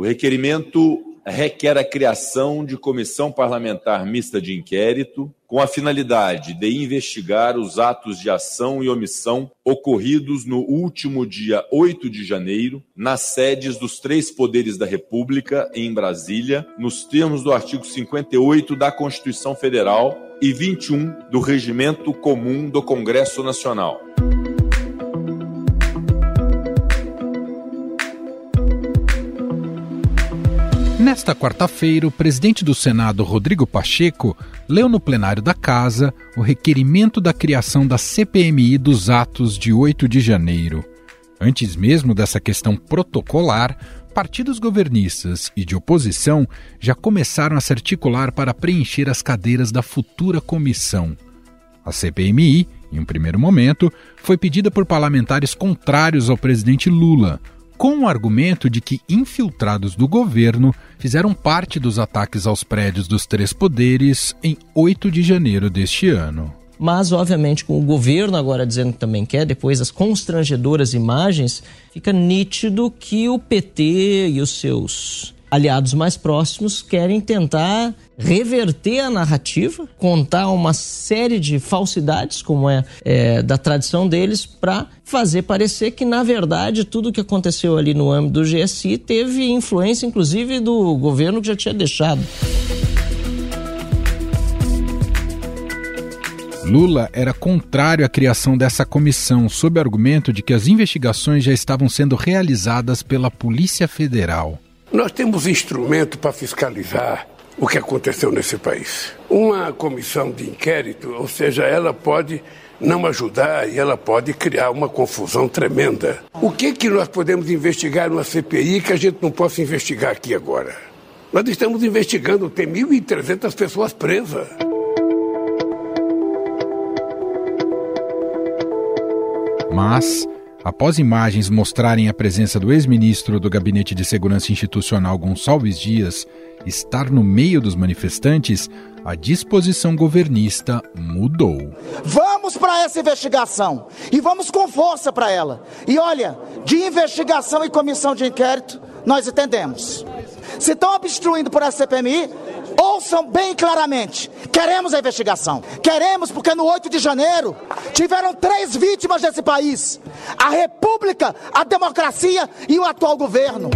O requerimento requer a criação de comissão parlamentar mista de inquérito com a finalidade de investigar os atos de ação e omissão ocorridos no último dia 8 de janeiro nas sedes dos três poderes da República em Brasília, nos termos do artigo 58 da Constituição Federal e 21 do Regimento Comum do Congresso Nacional. Nesta quarta-feira, o presidente do Senado, Rodrigo Pacheco, leu no plenário da Casa o requerimento da criação da CPMI dos atos de 8 de janeiro. Antes mesmo dessa questão protocolar, partidos governistas e de oposição já começaram a se articular para preencher as cadeiras da futura comissão. A CPMI, em um primeiro momento, foi pedida por parlamentares contrários ao presidente Lula com o argumento de que infiltrados do governo fizeram parte dos ataques aos prédios dos três poderes em 8 de janeiro deste ano. Mas, obviamente, com o governo agora dizendo que também quer, depois das constrangedoras imagens, fica nítido que o PT e os seus aliados mais próximos querem tentar reverter a narrativa, contar uma série de falsidades, como é, é da tradição deles, para fazer parecer que, na verdade, tudo o que aconteceu ali no âmbito do GSI teve influência, inclusive, do governo que já tinha deixado. Lula era contrário à criação dessa comissão, sob argumento de que as investigações já estavam sendo realizadas pela Polícia Federal. Nós temos instrumento para fiscalizar o que aconteceu nesse país. Uma comissão de inquérito, ou seja, ela pode não ajudar e ela pode criar uma confusão tremenda. O que que nós podemos investigar numa CPI que a gente não possa investigar aqui agora? Nós estamos investigando, tem 1.300 pessoas presas. Mas Após imagens mostrarem a presença do ex-ministro do Gabinete de Segurança Institucional Gonçalves Dias estar no meio dos manifestantes, a disposição governista mudou. Vamos para essa investigação e vamos com força para ela. E olha, de investigação e comissão de inquérito, nós entendemos. Se estão obstruindo por essa CPMI, ouçam bem claramente. Queremos a investigação. Queremos porque no 8 de janeiro tiveram três vítimas desse país: a República, a democracia e o atual governo.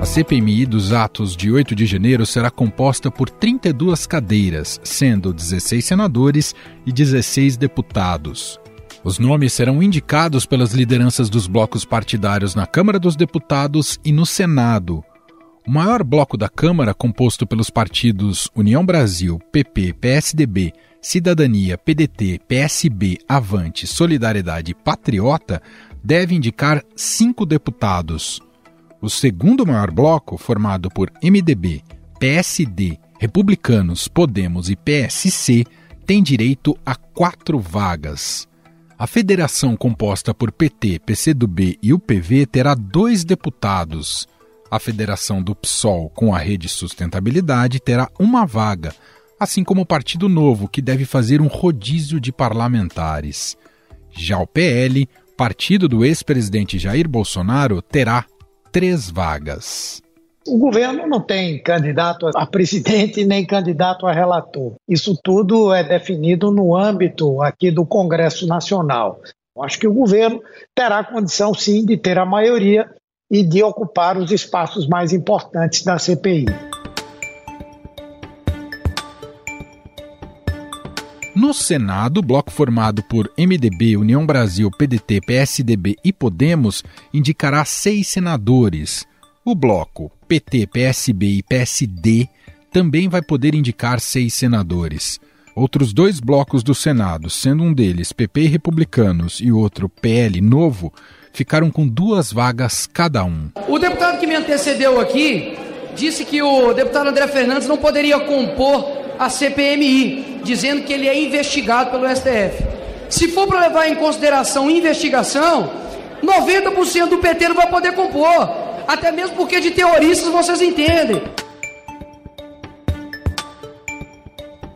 A CPMI dos atos de 8 de janeiro será composta por 32 cadeiras, sendo 16 senadores e 16 deputados. Os nomes serão indicados pelas lideranças dos blocos partidários na Câmara dos Deputados e no Senado. O maior bloco da Câmara, composto pelos partidos União Brasil, PP, PSDB, Cidadania, PDT, PSB, Avante, Solidariedade e Patriota, deve indicar cinco deputados. O segundo maior bloco, formado por MDB, PSD, Republicanos, Podemos e PSC, tem direito a quatro vagas. A federação composta por PT, PCdoB e UPV terá dois deputados. A federação do PSOL com a Rede Sustentabilidade terá uma vaga, assim como o Partido Novo, que deve fazer um rodízio de parlamentares. Já o PL, partido do ex-presidente Jair Bolsonaro, terá três vagas. O governo não tem candidato a presidente nem candidato a relator. Isso tudo é definido no âmbito aqui do Congresso Nacional. Acho que o governo terá condição, sim, de ter a maioria e de ocupar os espaços mais importantes da CPI. No Senado, o bloco formado por MDB, União Brasil, PDT, PSDB e Podemos indicará seis senadores. O bloco PT, PSB e PSD também vai poder indicar seis senadores. Outros dois blocos do Senado, sendo um deles PP e Republicanos e outro PL Novo, ficaram com duas vagas cada um. O deputado que me antecedeu aqui disse que o deputado André Fernandes não poderia compor a CPMI, dizendo que ele é investigado pelo STF. Se for para levar em consideração investigação, 90% do PT não vai poder compor até mesmo porque de terroristas vocês entendem.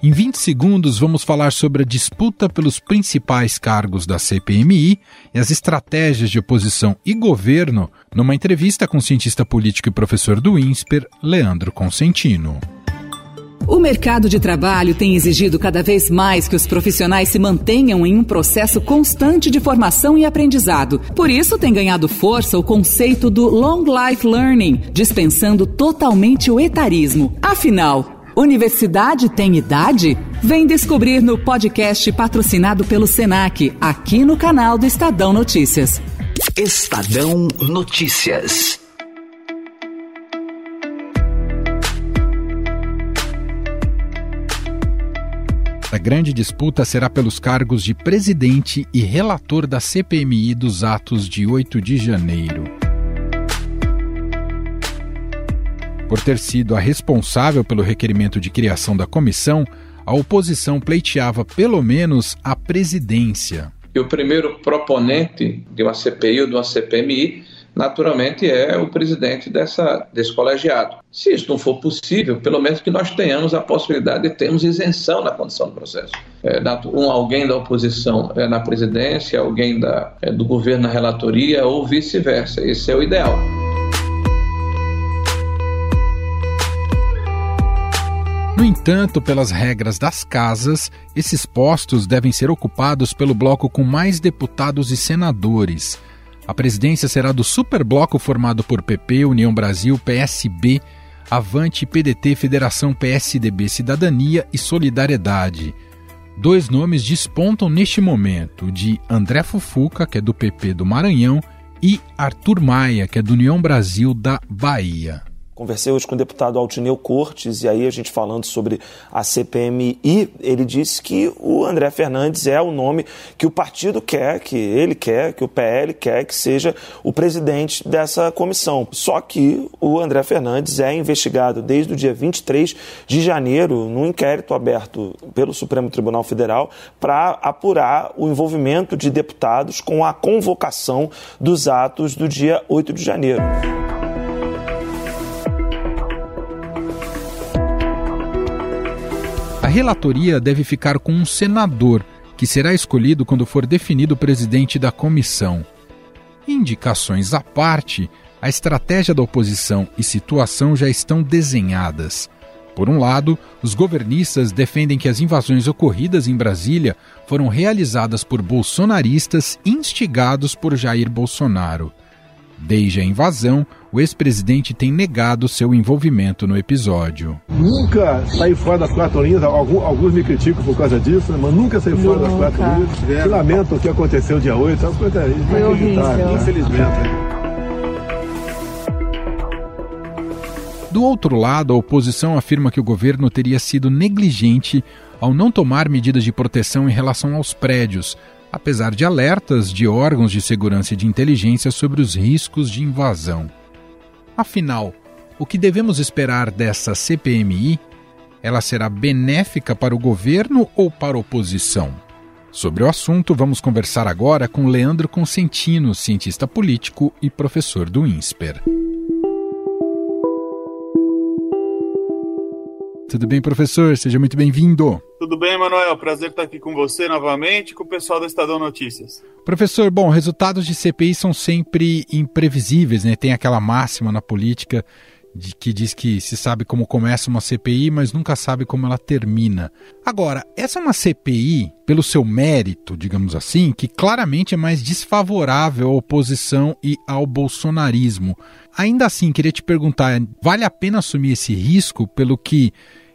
Em 20 segundos, vamos falar sobre a disputa pelos principais cargos da CPMI e as estratégias de oposição e governo numa entrevista com o cientista político e professor do INSPER, Leandro Consentino. O mercado de trabalho tem exigido cada vez mais que os profissionais se mantenham em um processo constante de formação e aprendizado. Por isso, tem ganhado força o conceito do Long Life Learning, dispensando totalmente o etarismo. Afinal, Universidade tem idade? Vem descobrir no podcast patrocinado pelo Senac, aqui no canal do Estadão Notícias. Estadão Notícias. A grande disputa será pelos cargos de presidente e relator da CPMI dos atos de 8 de janeiro. Por ter sido a responsável pelo requerimento de criação da comissão, a oposição pleiteava pelo menos a presidência. E o primeiro proponente de uma CPI ou de uma CPMI, naturalmente, é o presidente dessa, desse colegiado. Se isso não for possível, pelo menos que nós tenhamos a possibilidade de termos isenção na condição do processo. É, um, alguém da oposição é, na presidência, alguém da, é, do governo na relatoria ou vice-versa. Esse é o ideal. No entanto, pelas regras das casas, esses postos devem ser ocupados pelo bloco com mais deputados e senadores. A presidência será do superbloco formado por PP, União Brasil, PSB, Avante, PDT, Federação PSDB, Cidadania e Solidariedade. Dois nomes despontam neste momento, de André Fufuca, que é do PP do Maranhão, e Arthur Maia, que é do União Brasil da Bahia. Conversei hoje com o deputado Altineu Cortes e aí a gente falando sobre a CPMI, ele disse que o André Fernandes é o nome que o partido quer, que ele quer, que o PL quer que seja o presidente dessa comissão. Só que o André Fernandes é investigado desde o dia 23 de janeiro no inquérito aberto pelo Supremo Tribunal Federal para apurar o envolvimento de deputados com a convocação dos atos do dia 8 de janeiro. Relatoria deve ficar com um senador, que será escolhido quando for definido o presidente da comissão. Indicações à parte, a estratégia da oposição e situação já estão desenhadas. Por um lado, os governistas defendem que as invasões ocorridas em Brasília foram realizadas por bolsonaristas instigados por Jair Bolsonaro. Desde a invasão, o ex-presidente tem negado seu envolvimento no episódio. Nunca saí fora das quatro linhas, alguns, alguns me criticam por causa disso, mas nunca saí fora nunca. das quatro linhas. lamento o que aconteceu dia 8, é uma coisa inacreditável, infelizmente. Do outro lado, a oposição afirma que o governo teria sido negligente ao não tomar medidas de proteção em relação aos prédios, apesar de alertas de órgãos de segurança e de inteligência sobre os riscos de invasão. Afinal, o que devemos esperar dessa CPMI? Ela será benéfica para o governo ou para a oposição? Sobre o assunto, vamos conversar agora com Leandro Consentino, cientista político e professor do INSPER. Tudo bem, professor? Seja muito bem-vindo. Tudo bem, Manuel? Prazer estar aqui com você novamente com o pessoal do Estadão Notícias. Professor, bom, resultados de CPI são sempre imprevisíveis, né? Tem aquela máxima na política de que diz que se sabe como começa uma CPI, mas nunca sabe como ela termina. Agora, essa é uma CPI, pelo seu mérito, digamos assim, que claramente é mais desfavorável à oposição e ao bolsonarismo. Ainda assim, queria te perguntar: vale a pena assumir esse risco pelo que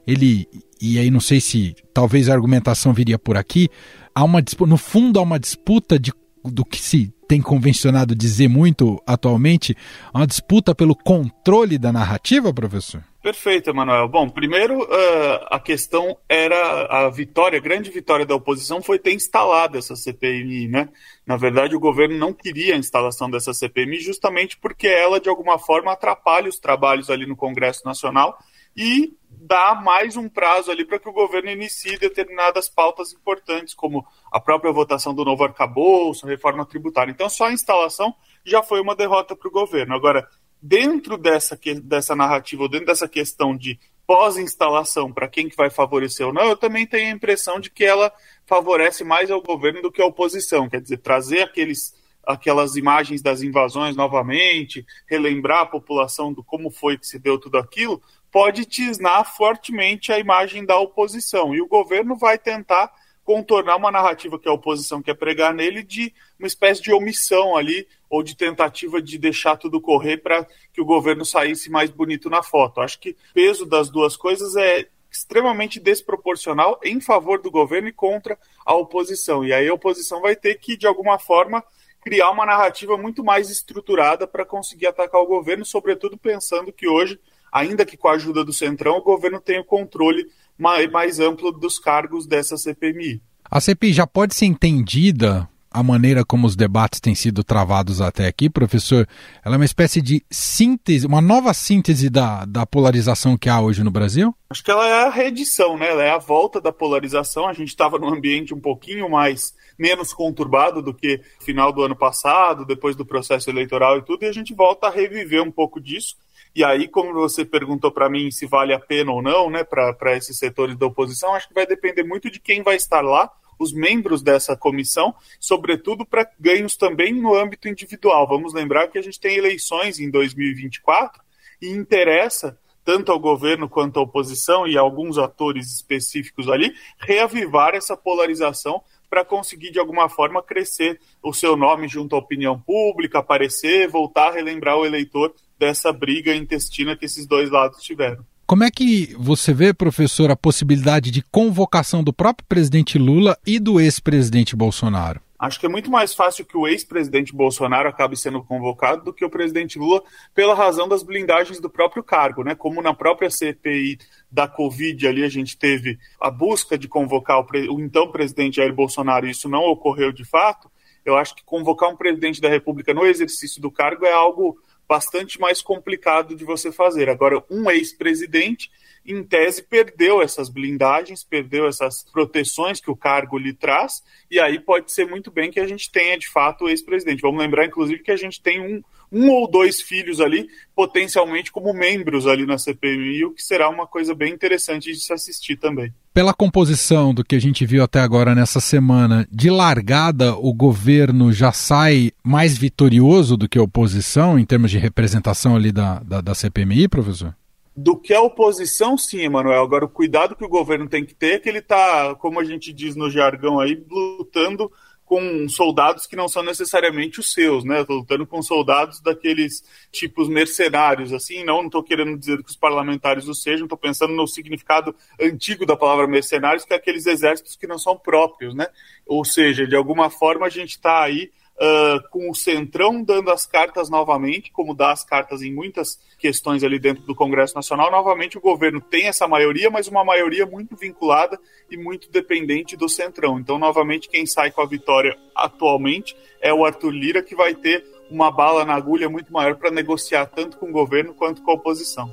ele e aí não sei se talvez a argumentação viria por aqui, há uma no fundo há uma disputa de, do que se tem convencionado dizer muito atualmente, uma disputa pelo controle da narrativa, professor? Perfeito, Emanuel. Bom, primeiro uh, a questão era a vitória, a grande vitória da oposição foi ter instalado essa CPMI, né? Na verdade, o governo não queria a instalação dessa CPMI justamente porque ela, de alguma forma, atrapalha os trabalhos ali no Congresso Nacional e dá mais um prazo ali para que o governo inicie determinadas pautas importantes, como a própria votação do novo arcabouço, reforma tributária. Então, só a instalação já foi uma derrota para o governo. Agora, dentro dessa, dessa narrativa, dentro dessa questão de pós-instalação, para quem que vai favorecer ou não, eu também tenho a impressão de que ela favorece mais ao governo do que a oposição, quer dizer, trazer aqueles aquelas imagens das invasões novamente, relembrar a população do como foi que se deu tudo aquilo, pode tisnar fortemente a imagem da oposição. E o governo vai tentar contornar uma narrativa que a oposição quer pregar nele de uma espécie de omissão ali, ou de tentativa de deixar tudo correr para que o governo saísse mais bonito na foto. Acho que o peso das duas coisas é extremamente desproporcional em favor do governo e contra a oposição. E aí a oposição vai ter que, de alguma forma, criar uma narrativa muito mais estruturada para conseguir atacar o governo, sobretudo pensando que hoje, ainda que com a ajuda do Centrão, o governo tem o controle mais, mais amplo dos cargos dessa CPMI. A CPI já pode ser entendida a maneira como os debates têm sido travados até aqui, professor, ela é uma espécie de síntese, uma nova síntese da, da polarização que há hoje no Brasil? Acho que ela é a reedição, né? Ela é a volta da polarização. A gente estava num ambiente um pouquinho mais menos conturbado do que final do ano passado, depois do processo eleitoral e tudo, e a gente volta a reviver um pouco disso. E aí, como você perguntou para mim se vale a pena ou não, né, para esses setores da oposição, acho que vai depender muito de quem vai estar lá os membros dessa comissão, sobretudo para ganhos também no âmbito individual. Vamos lembrar que a gente tem eleições em 2024 e interessa tanto ao governo quanto à oposição e alguns atores específicos ali reavivar essa polarização para conseguir de alguma forma crescer o seu nome junto à opinião pública, aparecer, voltar a relembrar o eleitor dessa briga intestina que esses dois lados tiveram. Como é que você vê, professor, a possibilidade de convocação do próprio presidente Lula e do ex-presidente Bolsonaro? Acho que é muito mais fácil que o ex-presidente Bolsonaro acabe sendo convocado do que o presidente Lula, pela razão das blindagens do próprio cargo, né? Como na própria CPI da Covid ali a gente teve a busca de convocar o, o então presidente Jair Bolsonaro e isso não ocorreu de fato. Eu acho que convocar um presidente da República no exercício do cargo é algo bastante mais complicado de você fazer. Agora, um ex-presidente, em tese, perdeu essas blindagens, perdeu essas proteções que o cargo lhe traz, e aí pode ser muito bem que a gente tenha, de fato, o ex-presidente. Vamos lembrar, inclusive, que a gente tem um, um ou dois filhos ali, potencialmente como membros ali na CPMI, o que será uma coisa bem interessante de se assistir também. Pela composição do que a gente viu até agora nessa semana, de largada o governo já sai mais vitorioso do que a oposição em termos de representação ali da, da, da CPMI, professor? do que a oposição, sim, Emanuel. Agora, o cuidado que o governo tem que ter é que ele está, como a gente diz no jargão aí, lutando com soldados que não são necessariamente os seus, né? Estou lutando com soldados daqueles tipos mercenários, assim. Não estou querendo dizer que os parlamentares o sejam, estou pensando no significado antigo da palavra mercenários, que é aqueles exércitos que não são próprios, né? Ou seja, de alguma forma a gente está aí uh, com o Centrão dando as cartas novamente, como dá as cartas em muitas questões ali dentro do Congresso Nacional. Novamente, o governo tem essa maioria, mas uma maioria muito vinculada e muito dependente do Centrão. Então, novamente, quem sai com a vitória atualmente é o Arthur Lira, que vai ter uma bala na agulha muito maior para negociar tanto com o governo quanto com a oposição.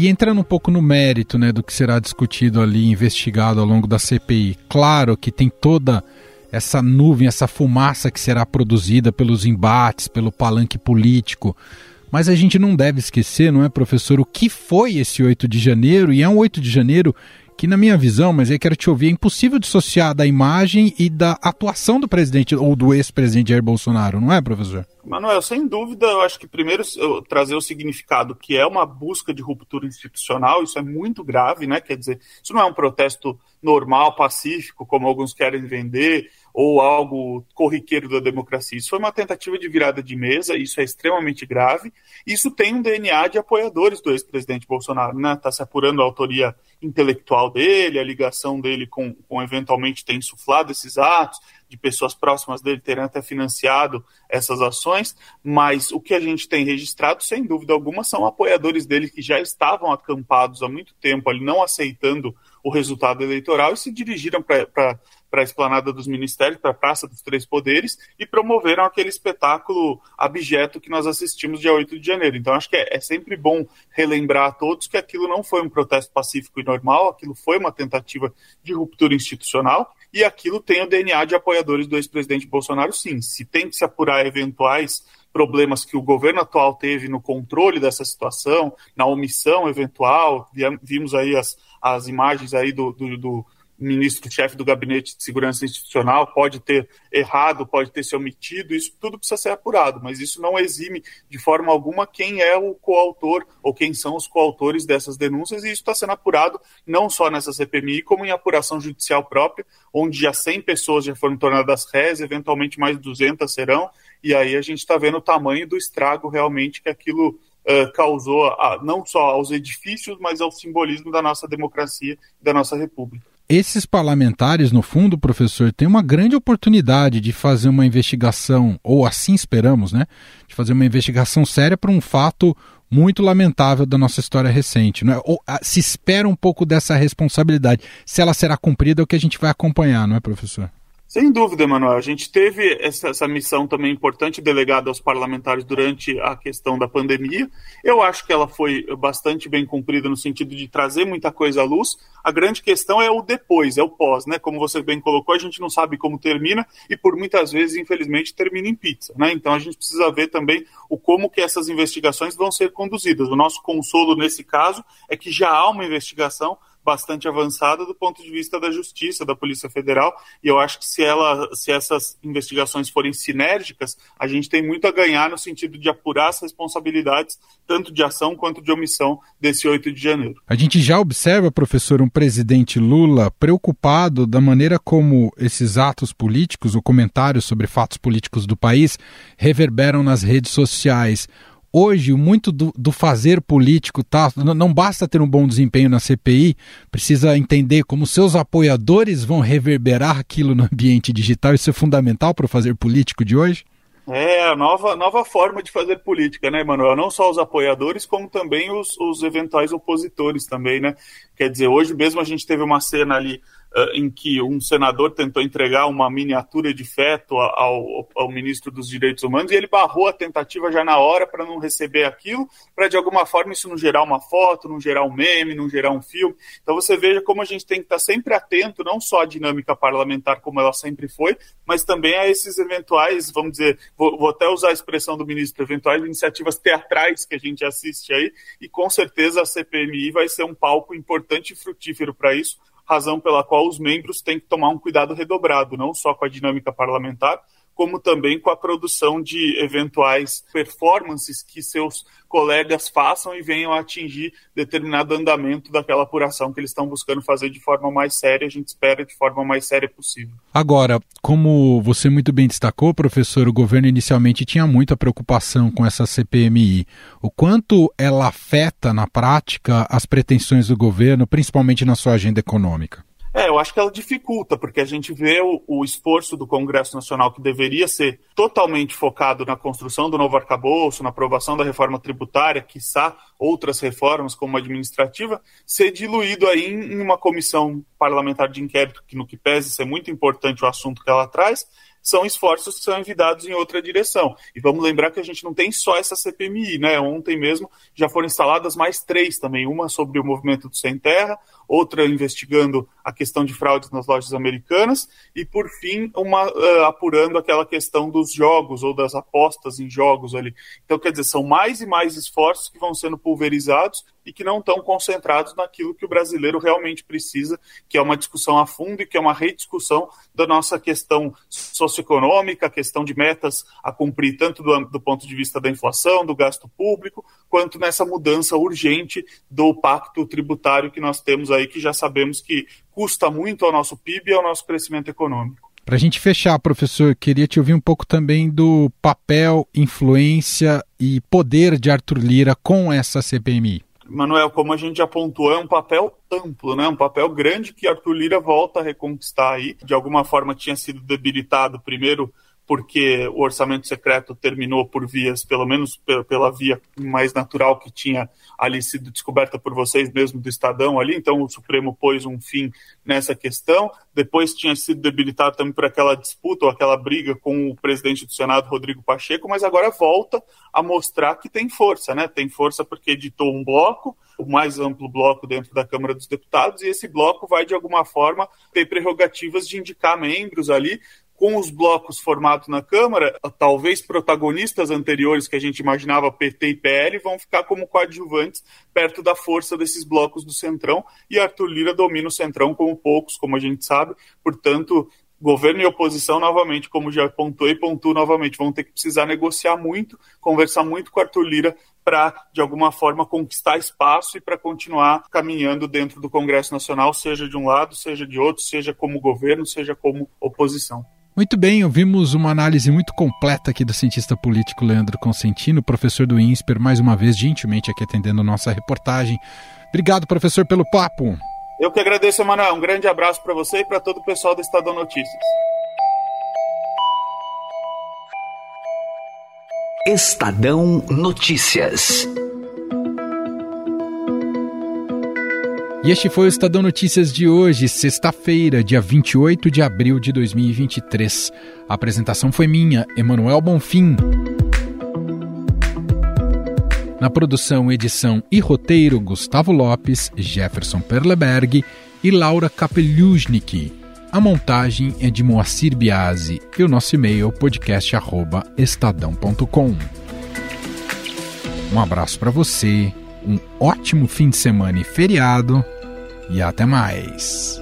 E entrando um pouco no mérito né, do que será discutido ali, investigado ao longo da CPI, claro que tem toda essa nuvem, essa fumaça que será produzida pelos embates, pelo palanque político. Mas a gente não deve esquecer, não é, professor, o que foi esse 8 de janeiro, e é um 8 de janeiro que, na minha visão, mas aí quero te ouvir, é impossível dissociar da imagem e da atuação do presidente ou do ex-presidente Jair Bolsonaro, não é, professor? Manuel, sem dúvida, eu acho que primeiro trazer o significado que é uma busca de ruptura institucional, isso é muito grave, né? Quer dizer, isso não é um protesto normal, pacífico, como alguns querem vender, ou algo corriqueiro da democracia. Isso foi uma tentativa de virada de mesa, isso é extremamente grave. Isso tem um DNA de apoiadores do ex-presidente Bolsonaro, né? Está se apurando a autoria intelectual dele, a ligação dele com, com eventualmente ter insuflado esses atos, de pessoas próximas dele terem até financiado essas ações, mas o que a gente tem registrado, sem dúvida alguma, são apoiadores dele que já estavam acampados há muito tempo ali, não aceitando o resultado eleitoral e se dirigiram para para a esplanada dos ministérios, para a Praça dos Três Poderes, e promoveram aquele espetáculo abjeto que nós assistimos dia 8 de janeiro. Então, acho que é, é sempre bom relembrar a todos que aquilo não foi um protesto pacífico e normal, aquilo foi uma tentativa de ruptura institucional, e aquilo tem o DNA de apoiadores do ex-presidente Bolsonaro, sim. Se tem que se apurar eventuais problemas que o governo atual teve no controle dessa situação, na omissão eventual, vimos aí as, as imagens aí do, do, do ministro-chefe do Gabinete de Segurança Institucional pode ter errado, pode ter se omitido, isso tudo precisa ser apurado, mas isso não exime de forma alguma quem é o coautor ou quem são os coautores dessas denúncias, e isso está sendo apurado não só nessa CPMI, como em apuração judicial própria, onde já 100 pessoas já foram tornadas réis, eventualmente mais 200 serão, e aí a gente está vendo o tamanho do estrago realmente que aquilo Uh, causou a, não só aos edifícios, mas ao simbolismo da nossa democracia e da nossa república esses parlamentares, no fundo, professor, têm uma grande oportunidade de fazer uma investigação, ou assim esperamos, né? De fazer uma investigação séria para um fato muito lamentável da nossa história recente. Não é? Ou, a, se espera um pouco dessa responsabilidade. Se ela será cumprida, é o que a gente vai acompanhar, não é, professor? Sem dúvida, Emanuel. A gente teve essa, essa, missão também importante delegada aos parlamentares durante a questão da pandemia. Eu acho que ela foi bastante bem cumprida no sentido de trazer muita coisa à luz. A grande questão é o depois, é o pós, né? Como você bem colocou, a gente não sabe como termina e por muitas vezes, infelizmente, termina em pizza, né? Então a gente precisa ver também o como que essas investigações vão ser conduzidas. O nosso consolo nesse caso é que já há uma investigação bastante avançada do ponto de vista da justiça, da Polícia Federal, e eu acho que se, ela, se essas investigações forem sinérgicas, a gente tem muito a ganhar no sentido de apurar as responsabilidades, tanto de ação quanto de omissão, desse 8 de janeiro. A gente já observa, professor, um presidente Lula preocupado da maneira como esses atos políticos, ou comentários sobre fatos políticos do país, reverberam nas redes sociais hoje muito do, do, fazer político tá não basta ter um bom desempenho na CPI precisa entender como seus apoiadores vão reverberar aquilo no ambiente digital isso é fundamental para o fazer político de hoje é a nova, nova forma de fazer política, né, Manuel? Não só os apoiadores, como também os, os eventuais opositores também, né? Quer dizer, hoje mesmo a gente teve uma cena ali em que um senador tentou entregar uma miniatura de feto ao, ao, ministro dos Direitos Humanos e ele barrou a tentativa já na hora para não receber aquilo, para de alguma forma isso não gerar uma foto, não gerar um meme, não gerar um filme. Então você veja como a gente tem que estar sempre atento, não só à dinâmica parlamentar como ela sempre foi, mas também a esses eventuais, vamos dizer, vou, vou até usar a expressão do ministro, eventuais iniciativas teatrais que a gente assiste aí, e com certeza a CPMI vai ser um palco importante e frutífero para isso, razão pela qual os membros têm que tomar um cuidado redobrado, não só com a dinâmica parlamentar, como também com a produção de eventuais performances que seus colegas façam e venham atingir determinado andamento daquela apuração que eles estão buscando fazer de forma mais séria, a gente espera de forma mais séria possível. Agora, como você muito bem destacou, professor, o governo inicialmente tinha muita preocupação com essa CPMI. O quanto ela afeta na prática as pretensões do governo, principalmente na sua agenda econômica? É, eu acho que ela dificulta, porque a gente vê o, o, esforço do Congresso Nacional, que deveria ser totalmente focado na construção do novo arcabouço, na aprovação da reforma tributária, quiçá outras reformas, como a administrativa, ser diluído aí em, uma comissão parlamentar de inquérito, que no que pese ser muito importante o assunto que ela traz, são esforços que são envidados em outra direção. E vamos lembrar que a gente não tem só essa CPMI, né? Ontem mesmo já foram instaladas mais três também, uma sobre o movimento do Sem Terra, outra investigando a questão de fraudes nas lojas americanas e, por fim, uma uh, apurando aquela questão dos jogos ou das apostas em jogos ali. Então, quer dizer, são mais e mais esforços que vão sendo pulverizados e que não estão concentrados naquilo que o brasileiro realmente precisa, que é uma discussão a fundo e que é uma rediscussão da nossa questão socioeconômica, questão de metas a cumprir, tanto do, do ponto de vista da inflação, do gasto público, quanto nessa mudança urgente do pacto tributário que nós temos aí, que já sabemos que custa muito ao nosso PIB e ao nosso crescimento econômico. Para a gente fechar, professor, queria te ouvir um pouco também do papel, influência e poder de Arthur Lira com essa CPMI. Manuel, como a gente já pontuou, é um papel amplo, né? um papel grande que Arthur Lira volta a reconquistar aí. De alguma forma tinha sido debilitado primeiro porque o orçamento secreto terminou por vias, pelo menos pela via mais natural que tinha ali sido descoberta por vocês mesmo do Estadão ali, então o Supremo pôs um fim nessa questão. Depois tinha sido debilitado também por aquela disputa ou aquela briga com o presidente do Senado, Rodrigo Pacheco, mas agora volta a mostrar que tem força, né? Tem força porque editou um bloco, o mais amplo bloco dentro da Câmara dos Deputados, e esse bloco vai, de alguma forma, ter prerrogativas de indicar membros ali com os blocos formados na Câmara, talvez protagonistas anteriores que a gente imaginava, PT e PL, vão ficar como coadjuvantes perto da força desses blocos do Centrão, e Arthur Lira domina o Centrão como poucos, como a gente sabe, portanto, governo e oposição, novamente, como já pontuei, pontuo novamente, vão ter que precisar negociar muito, conversar muito com Arthur Lira para, de alguma forma, conquistar espaço e para continuar caminhando dentro do Congresso Nacional, seja de um lado, seja de outro, seja como governo, seja como oposição. Muito bem, ouvimos uma análise muito completa aqui do cientista político Leandro Consentino, professor do INSPER, mais uma vez gentilmente aqui atendendo nossa reportagem. Obrigado, professor, pelo papo. Eu que agradeço, Emanuel. Um grande abraço para você e para todo o pessoal do Estadão Notícias. Estadão Notícias. E este foi o Estadão Notícias de hoje, sexta-feira, dia 28 de abril de 2023. A apresentação foi minha, Emanuel Bonfim. Na produção, edição e roteiro, Gustavo Lopes, Jefferson Perleberg e Laura Kapeliusnik. A montagem é de Moacir Biasi e o nosso e-mail podcast@estadão.com. Um abraço para você, um ótimo fim de semana e feriado e até mais.